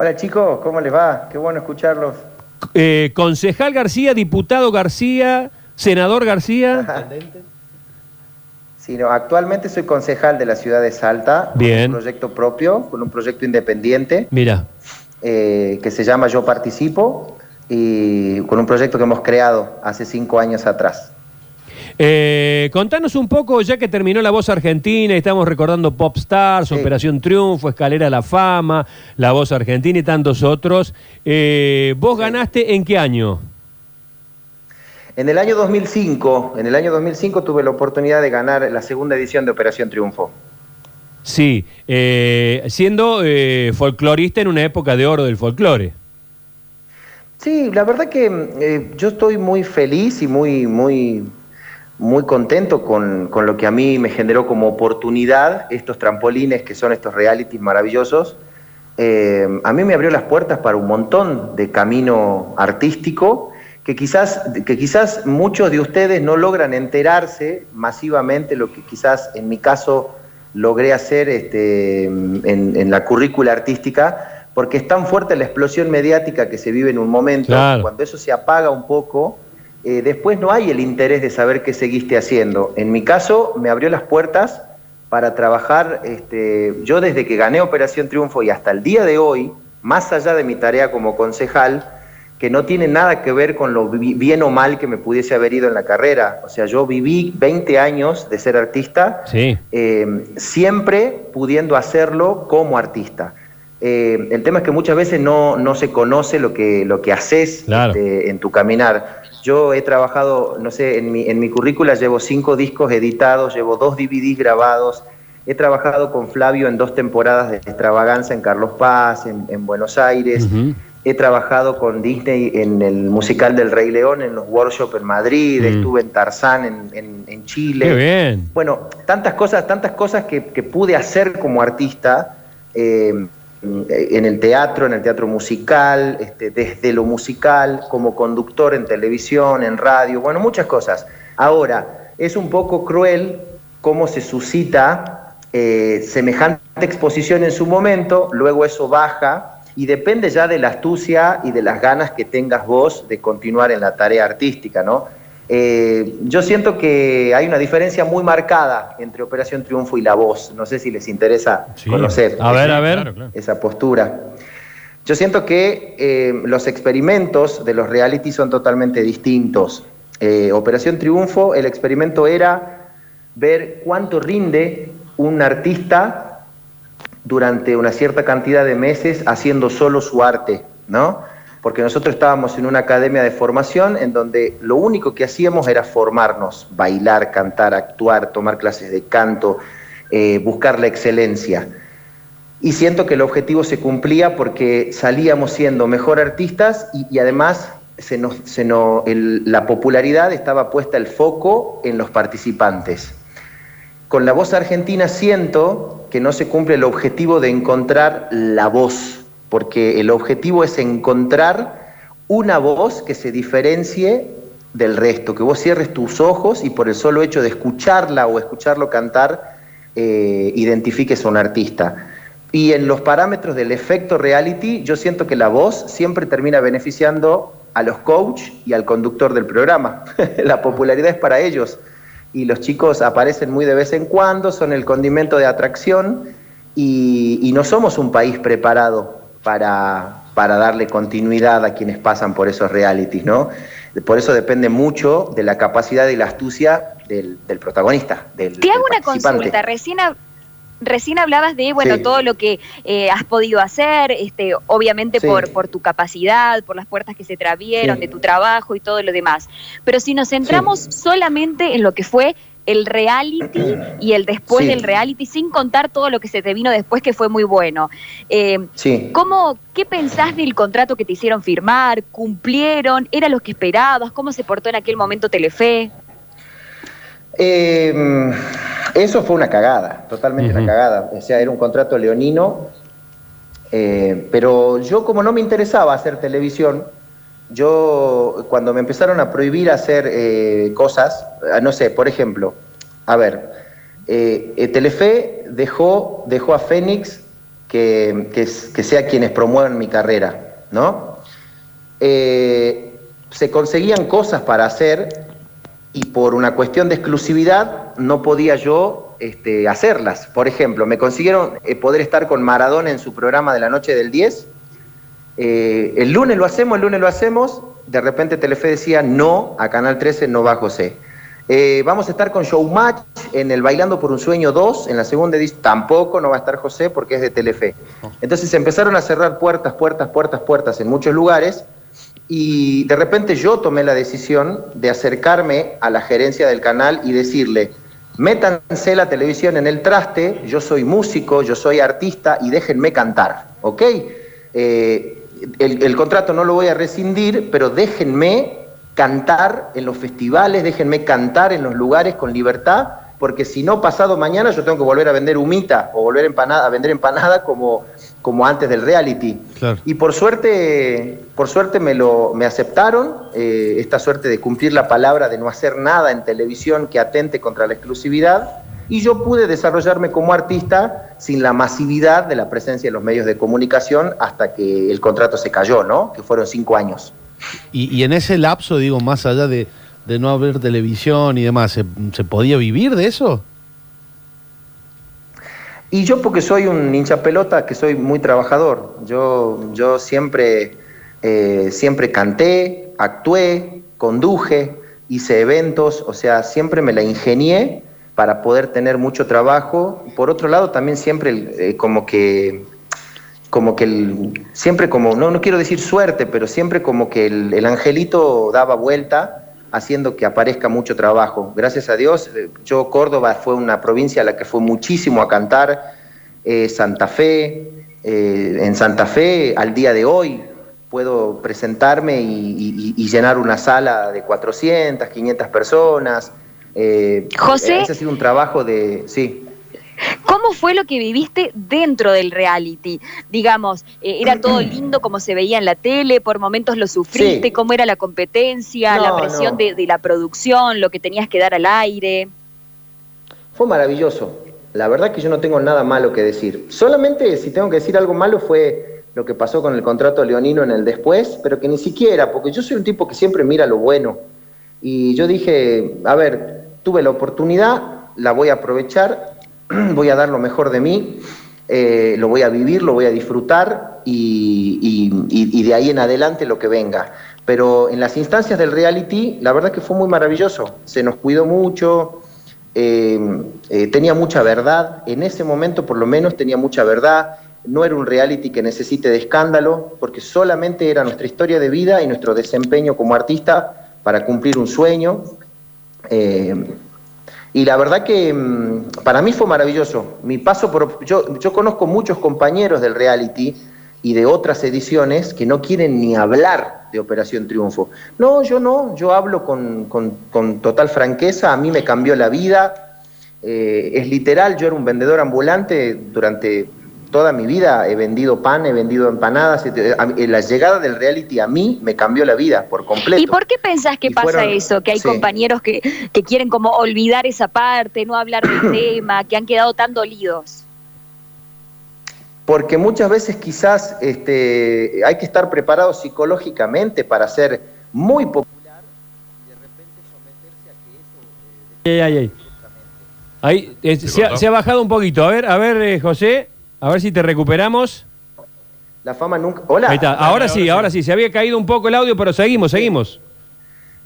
Hola chicos, ¿cómo les va? Qué bueno escucharlos. Eh, concejal García, diputado García, senador García. Sí, no, actualmente soy concejal de la ciudad de Salta. Bien. Con un proyecto propio, con un proyecto independiente Mira, eh, que se llama Yo Participo y con un proyecto que hemos creado hace cinco años atrás. Eh, contanos un poco, ya que terminó La Voz Argentina y estamos recordando Popstars, Sí. Operación Triunfo, Escalera a la Fama, La Voz Argentina y tantos otros. Eh, ¿Vos ganaste en qué año? En el año 2005, en el año 2005 tuve la oportunidad de ganar la segunda edición de Operación Triunfo. Sí, eh, siendo eh, folclorista en una época de oro del folclore. Sí, la verdad que eh, yo estoy muy feliz y muy, muy, muy contento con, con lo que a mí me generó como oportunidad estos trampolines que son estos realities maravillosos. Eh, a mí me abrió las puertas para un montón de camino artístico que quizás, que quizás muchos de ustedes no logran enterarse masivamente, lo que quizás en mi caso logré hacer este, en, en la currícula artística, porque es tan fuerte la explosión mediática que se vive en un momento, Claro. cuando eso se apaga un poco, eh, después no hay el interés de saber qué seguiste haciendo. En mi caso, me abrió las puertas para trabajar, este, yo desde que gané Operación Triunfo y hasta el día de hoy, más allá de mi tarea como concejal, que no tiene nada que ver con lo bi- bien o mal que me pudiese haber ido en la carrera. O sea, yo viví 20 años de ser artista, Sí. eh, siempre pudiendo hacerlo como artista. Eh, el tema es que muchas veces no, no se conoce lo que, lo que haces Claro. este, en tu caminar. Yo he trabajado, no sé, en mi, en mi currícula llevo cinco discos editados, llevo dos DVDs grabados, he trabajado con Flavio en dos temporadas de extravaganza en Carlos Paz, en, en Buenos Aires, he trabajado con Disney en el musical del Rey León, en los workshops en Madrid, Mm. estuve en Tarzán en, en- en Chile. Qué bien. Bueno, tantas cosas, tantas cosas que, que pude hacer como artista eh, en el teatro, en el teatro musical, este, desde lo musical, como conductor en televisión, en radio, bueno, muchas cosas. Ahora, es un poco cruel cómo se suscita eh, semejante exposición en su momento, luego eso baja y depende ya de la astucia y de las ganas que tengas vos de continuar en la tarea artística, ¿no? Eh, yo siento que hay una diferencia muy marcada entre Operación Triunfo y La Voz. No sé si les interesa Sí. conocer A ver, esa- a ver. Claro, claro. esa postura. Yo siento que eh, los experimentos de los reality son totalmente distintos. Eh, Operación Triunfo, el experimento era ver cuánto rinde un artista durante una cierta cantidad de meses haciendo solo su arte, ¿no? Porque nosotros estábamos en una academia de formación en donde lo único que hacíamos era formarnos, bailar, cantar, actuar, tomar clases de canto, eh, buscar la excelencia. Y siento que el objetivo se cumplía porque salíamos siendo mejor artistas y, además la popularidad estaba puesta el foco en los participantes. Con la voz argentina siento que no se cumple el objetivo de encontrar la voz, porque el objetivo es encontrar una voz que se diferencie del resto, que vos cierres tus ojos y por el solo hecho de escucharla o escucharlo cantar, eh, identifiques a un artista. Y en los parámetros del efecto reality, yo siento que la voz siempre termina beneficiando a los coach y al conductor del programa. la popularidad es para ellos y los chicos aparecen muy de vez en cuando, son el condimento de atracción y, y no somos un país preparado para, para darle continuidad a quienes pasan por esos realities, ¿no? Por eso depende mucho de la capacidad y la astucia del, del protagonista. Del, Te hago del una consulta. Recién, recién hablabas de bueno Sí. todo lo que eh, has podido hacer, este, obviamente Sí. por, por tu capacidad, por las puertas que se Sí. de tu trabajo y todo lo demás. Pero si nos centramos solamente en lo que fue el reality y el después Sí. del reality, sin contar todo lo que se te vino después, que fue muy bueno. Eh, Sí. ¿Cómo, ¿Qué pensás del contrato que te hicieron firmar? ¿Cumplieron? ¿Era lo que esperabas? ¿Cómo se portó en aquel momento Telefe? Eh, eso fue una cagada, totalmente una cagada. O sea, era un contrato leonino, eh, pero yo como no me interesaba hacer televisión, yo cuando me empezaron a prohibir hacer eh, cosas, ah, no sé, por ejemplo, a ver, eh, eh, Telefe dejó, dejó a Fénix que, que, sea quienes promuevan mi carrera, ¿no? Eh, se conseguían cosas para hacer y por una cuestión de exclusividad no podía yo este, hacerlas. Por ejemplo, me consiguieron eh, poder estar con Maradona en su programa de la noche del 10. Eh, el lunes lo hacemos, el lunes lo hacemos. De repente Telefe decía, no, a Canal 13 no va José. Eh, vamos a estar con Showmatch en el Bailando por un Sueño 2, en la segunda edición. Tampoco no va a estar José porque es de Telefe. Entonces empezaron a cerrar puertas, puertas, puertas, puertas en muchos lugares y de repente yo tomé la decisión de acercarme a la gerencia del canal y decirle, métanse la televisión en el traste, yo soy músico, yo soy artista y déjenme cantar, ¿ok? Eh, el, el, contrato no lo voy a rescindir, pero déjenme cantar en los festivales, déjenme cantar en los lugares con libertad, porque si no, pasado mañana yo tengo que volver a vender humita o volver empanada, a vender empanada como como antes del reality. Y por suerte, por suerte me lo me aceptaron eh, esta suerte de cumplir la palabra de no hacer nada en televisión que atente contra la exclusividad. Y yo pude desarrollarme como artista sin la masividad de la presencia de los medios de comunicación hasta que el contrato se cayó, ¿no? Que fueron cinco años. Y, en ese lapso, digo, más allá de, no haber televisión y demás, ¿se podía vivir de eso? Y yo porque soy un hincha pelota, que soy muy trabajador. Yo, yo siempre, eh, siempre canté, actué, conduje, hice eventos, o sea, siempre me la ingenié para poder tener mucho trabajo. Por otro lado, también siempre eh, como que, como que el, siempre como, no, no quiero decir suerte, pero siempre como que el, el angelito daba vuelta haciendo que aparezca mucho trabajo. Gracias a Dios, eh, yo Córdoba fue una provincia a la que fue muchísimo a cantar, eh, Santa Fe, en Santa Fe al día de hoy puedo presentarme y, llenar una sala de 400, 500 personas. José. Ese ha sido un trabajo de... Sí. ¿Cómo fue lo que viviste dentro del reality? Digamos, eh, ¿era todo lindo como se veía en la tele? ¿Por momentos lo sufriste? ¿Cómo era la competencia, la presión de, la producción, lo que tenías que dar al aire? Fue maravilloso. La verdad que yo no tengo nada malo que decir. Solamente si tengo que decir algo malo fue lo que pasó con el contrato leonino en el después, pero que ni siquiera, porque yo soy un tipo que siempre mira lo bueno. Y yo dije, a ver, tuve la oportunidad, la voy a aprovechar voy a dar lo mejor de mí, eh, lo voy a vivir, lo voy a disfrutar y, de ahí en adelante lo que venga. Pero en las instancias del reality, la verdad que fue muy maravilloso, se nos cuidó mucho, eh, eh, tenía mucha verdad, en ese momento por lo menos tenía mucha verdad, no era un reality que necesite de escándalo, porque solamente era nuestra historia de vida y nuestro desempeño como artista para cumplir un sueño. Y la verdad que mm, para mí fue maravilloso. Mi paso por. Yo, yo conozco muchos compañeros del reality y de otras ediciones que no quieren ni hablar de Operación Triunfo. No, yo no, yo hablo con, con, total franqueza, a mí me cambió la vida. Eh, es literal, yo era un vendedor ambulante durante toda mi vida he vendido pan, he vendido empanadas. La llegada del reality a mí me cambió la vida por completo. ¿Y por qué pensás que pasa eso? Que hay compañeros que, que quieren como olvidar esa parte, no hablar del tema, que han quedado tan dolidos. Porque muchas veces quizás este, hay que estar preparado psicológicamente para ser muy popular y de repente someterse a que eso... ay, ay, Ahí, eh, se, ha, bajado un poquito. A ver, a ver, eh, José. A ver si te recuperamos. La fama nunca. Hola. Ahí está. Ahora, sí, ahora sí. Se había caído un poco el audio, pero seguimos, seguimos.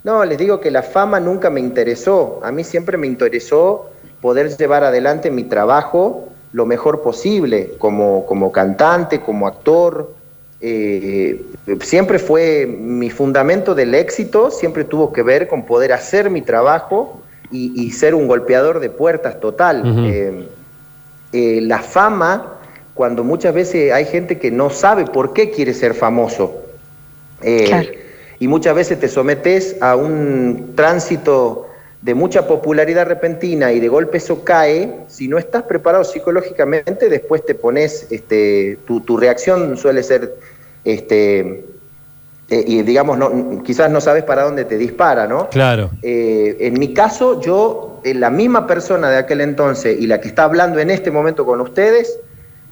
No, les digo que la fama nunca me interesó. A mí siempre me interesó poder llevar adelante mi trabajo lo mejor posible, como, como cantante, como actor. Eh, siempre fue mi fundamento del éxito, siempre tuvo que ver con poder hacer mi trabajo y, ser un golpeador de puertas total. Eh, eh, la fama cuando muchas veces hay gente que no sabe por qué quiere ser famoso. Eh, y muchas veces te sometes a un tránsito de mucha popularidad repentina y de golpe eso cae, si no estás preparado psicológicamente, después te pones, este, tu, reacción suele ser, este, eh, y digamos, no, quizás no sabes para dónde te dispara, ¿no? Claro. Eh, en mi caso, yo, la misma persona de aquel entonces y la que está hablando en este momento con ustedes,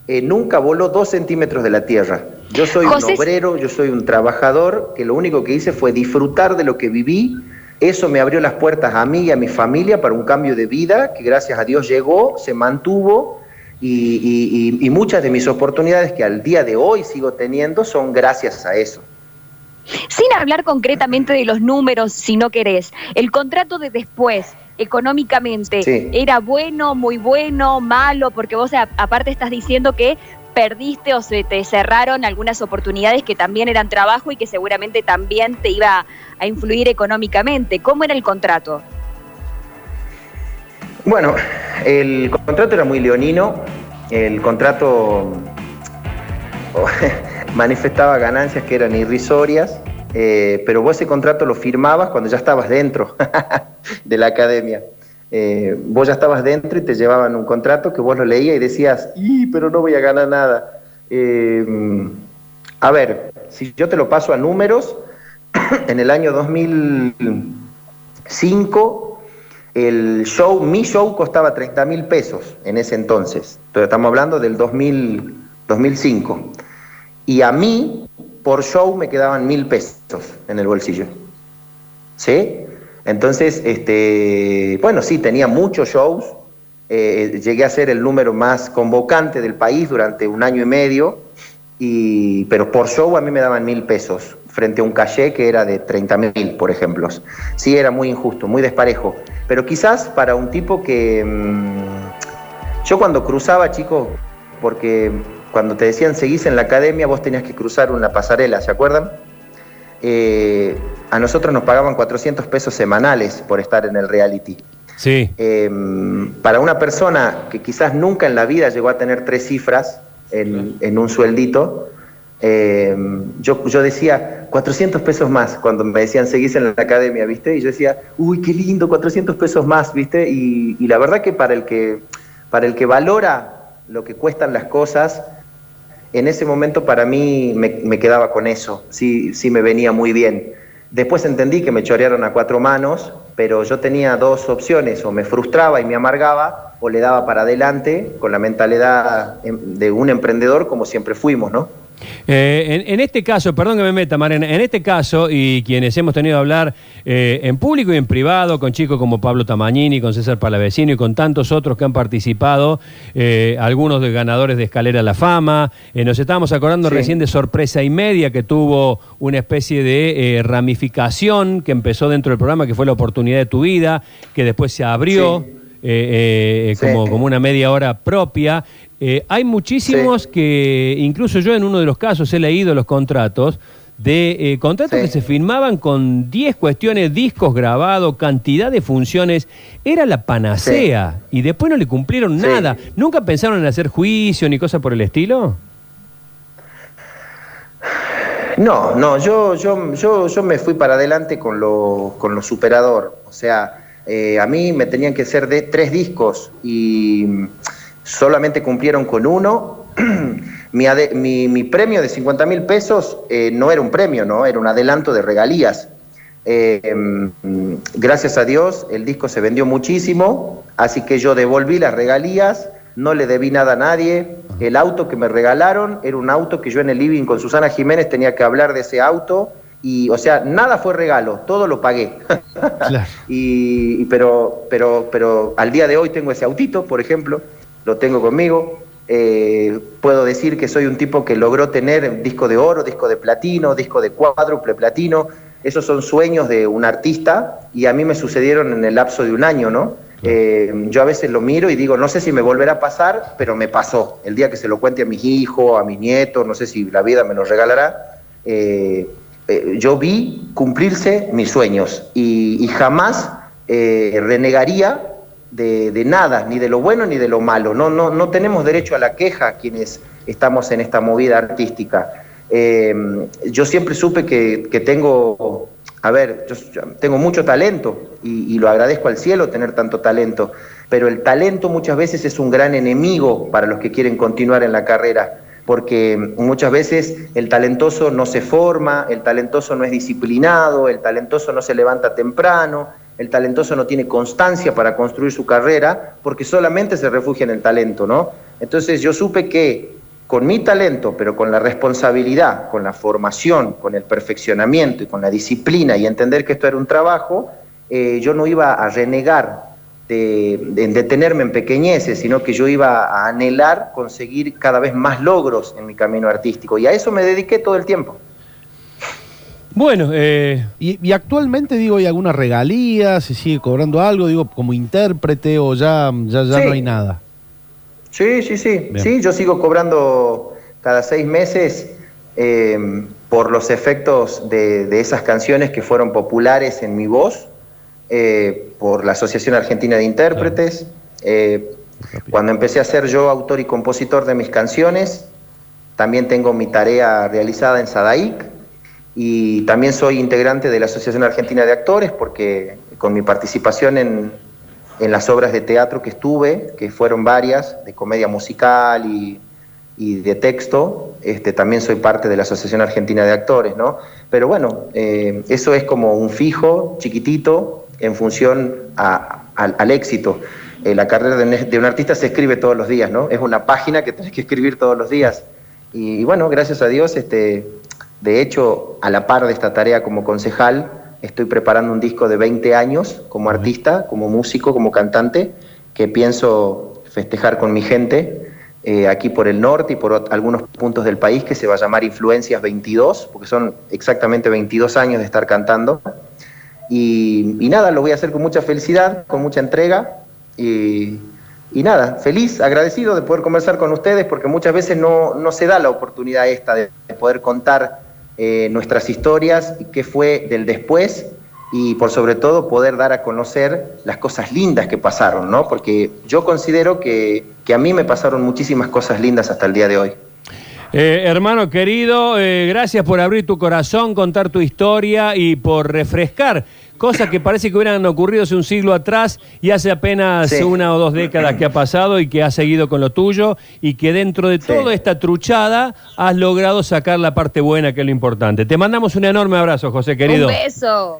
eh, nunca voló dos centímetros de la tierra. Yo soy un obrero, yo soy un trabajador, que lo único que hice fue disfrutar de lo que viví. Eso me abrió las puertas a mí y a mi familia para un cambio de vida que gracias a Dios llegó, se mantuvo y, muchas de mis oportunidades que al día de hoy sigo teniendo son gracias a eso. Sin hablar concretamente de los números, si no querés, el contrato de después, económicamente, ¿era bueno, muy bueno, malo? Porque vos aparte estás diciendo que perdiste o se te cerraron algunas oportunidades que también eran trabajo y que seguramente también te iba a influir económicamente. ¿Cómo era el contrato? Bueno, el contrato era muy leonino, el contrato manifestaba ganancias que eran irrisorias, eh, pero vos ese contrato lo firmabas cuando ya estabas dentro de la academia. Eh, vos ya estabas dentro y te llevaban un contrato que vos lo leías y decías, ¡y, pero no voy a ganar nada! Eh, a ver, si yo te lo paso a números, en el año 2005 el show, mi show costaba 30 mil pesos en ese entonces. Entonces estamos hablando del 2000, 2005. Y a mí, por show, me quedaban mil pesos en el bolsillo. ¿Sí? Entonces, este, bueno, sí, tenía muchos shows. Eh, llegué a ser el número más convocante del país durante un año y medio. Y, pero por show a mí me daban mil pesos frente a un caché que era de 30 mil, por ejemplo. Sí, era muy injusto, muy desparejo. Pero quizás para un tipo que... Mm, yo cuando cruzaba, chicos, porque cuando te decían seguís en la academia, vos tenías que cruzar una pasarela, ¿se acuerdan? Eh, a nosotros nos pagaban 400 pesos semanales por estar en el reality. Sí. Em, para una persona que quizás nunca en la vida llegó a tener tres cifras en, en un sueldito, eh, yo, yo decía 400 pesos más cuando me decían seguís en la academia, ¿viste? Y yo decía, uy, qué lindo, 400 pesos más, ¿viste? Y, la verdad que para el que, para el que valora lo que cuestan las cosas, en ese momento para mí me, quedaba con eso, sí, sí me venía muy bien. Después entendí que me chorearon a cuatro manos, pero yo tenía dos opciones, o me frustraba y me amargaba, o le daba para adelante con la mentalidad em, de un emprendedor como siempre fuimos, ¿no? Eh, en, este caso, perdón que me meta, Marena, en este caso, y quienes hemos tenido que hablar eh, en público y en privado, con chicos como Pablo Tamagnini, con César Palavecino y con tantos otros que han participado, eh, algunos de ganadores de Escalera a la Fama, nos estábamos acordando recién de Sorpresa y Media, que tuvo una especie de ramificación que empezó dentro del programa, que fue la oportunidad de tu vida, que después se abrió. como, como una media hora propia. Eh, hay muchísimos que, incluso yo en uno de los casos he leído los contratos, de eh, contratos que se firmaban con 10 cuestiones, discos grabados, cantidad de funciones, era la panacea y después no le cumplieron nada. ¿Nunca pensaron en hacer juicio ni cosa por el estilo? No, no, yo, yo, yo, yo me fui para adelante con lo, con lo superador. O sea, eh, a mí me tenían que ser de tres discos y solamente cumplieron con uno. mi, premio de 50 mil pesos eh, no era un premio, ¿no? Era un adelanto de regalías. Eh, gracias a Dios el disco se vendió muchísimo, así que yo devolví las regalías, no le debí nada a nadie. El auto que me regalaron era un auto que yo en el living con Susana Jiménez tenía que hablar de ese auto y o sea nada fue regalo todo lo pagué y, pero pero pero al día de hoy tengo ese autito por ejemplo lo tengo conmigo. Eh, puedo decir que soy un tipo que logró tener disco de oro, disco de platino, disco de cuádruple platino. Esos son sueños de un artista y a mí me sucedieron en el lapso de un año, ¿no? Eh, yo a veces lo miro y digo, no sé si me volverá a pasar, pero me pasó. El día que se lo cuente a mis hijos, a mis nietos, no sé si la vida me lo regalará. Eh, yo vi cumplirse mis sueños y, y jamás renegaría de, nada, ni de lo bueno ni de lo malo. No, no, no tenemos derecho a la queja quienes estamos en esta movida artística. Eh, yo siempre supe que, tengo, a ver, yo, tengo mucho talento y, lo agradezco al cielo tener tanto talento, pero el talento muchas veces es un gran enemigo para los que quieren continuar en la carrera porque muchas veces el talentoso no se forma, el talentoso no es disciplinado, el talentoso no se levanta temprano, el talentoso no tiene constancia para construir su carrera porque solamente se refugia en el talento, ¿no? Entonces yo supe que con mi talento, pero con la responsabilidad, con la formación, con el perfeccionamiento y con la disciplina y entender que esto era un trabajo, eh, yo no iba a renegar de, de, detenerme en pequeñeces, sino que yo iba a anhelar conseguir cada vez más logros en mi camino artístico. Y a eso me dediqué todo el tiempo. Bueno, eh, y, y, actualmente digo, ¿hay alguna regalía? ¿Se sigue cobrando algo? Digo, como intérprete o ya, ya, ya Sí. no hay nada. Sí, sí, sí. Bien. Sí, yo sigo cobrando cada seis meses eh, por los efectos de, de esas canciones que fueron populares en mi voz, eh, por la Asociación Argentina de Intérpretes. Eh, cuando empecé a ser yo autor y compositor de mis canciones, también tengo mi tarea realizada en Sadaic y también soy integrante de la Asociación Argentina de Actores porque con mi participación en, en las obras de teatro que estuve, que fueron varias, de comedia musical y, y de texto, este, también soy parte de la Asociación Argentina de Actores, ¿no? Pero bueno, eh, eso es como un fijo, chiquitito, en función a- al- al éxito. Eh, la carrera de un, de un artista se escribe todos los días, ¿no? Es una página que tenés que escribir todos los días. Y, y bueno, gracias a Dios, este, de hecho, a la par de esta tarea como concejal, estoy preparando un disco de 20 años como artista, como músico, como cantante, que pienso festejar con mi gente eh, aquí por el norte y por algunos puntos del país, que se va a llamar Influencias 22, porque son exactamente 22 años de estar cantando. Y, y nada, lo voy a hacer con mucha felicidad, con mucha entrega. Y, y nada, feliz, agradecido de poder conversar con ustedes, porque muchas veces no, no se da la oportunidad esta de, de poder contar eh, nuestras historias qué fue del después y por sobre todo poder dar a conocer las cosas lindas que pasaron, ¿no? Porque yo considero que, que a mí me pasaron muchísimas cosas lindas hasta el día de hoy. Eh, hermano querido, eh, gracias por abrir tu corazón, contar tu historia y por refrescar cosas que parece que hubieran ocurrido hace un siglo atrás y hace apenas Sí. una o dos décadas que ha pasado y que has seguido con lo tuyo y que dentro de Sí. toda esta truchada has logrado sacar la parte buena que es lo importante. Te mandamos un enorme abrazo, José querido. Un beso.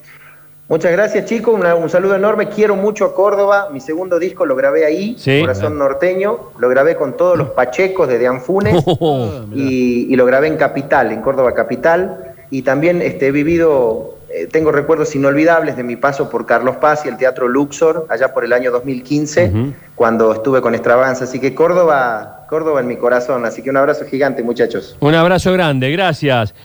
Muchas gracias, chicos. Un saludo enorme. Quiero mucho a Córdoba. Mi segundo disco lo grabé ahí, Sí. Corazón Norteño. Lo grabé con todos los pachecos de Deanfunes Oh, y, y lo grabé en Capital, en Córdoba Capital. Y también este, he vivido, eh, tengo recuerdos inolvidables de mi paso por Carlos Paz y el Teatro Luxor, allá por el año 2015, Ujú. cuando estuve con Extravaganza. Así que Córdoba, Córdoba en mi corazón. Así que un abrazo gigante, muchachos. Un abrazo grande, gracias.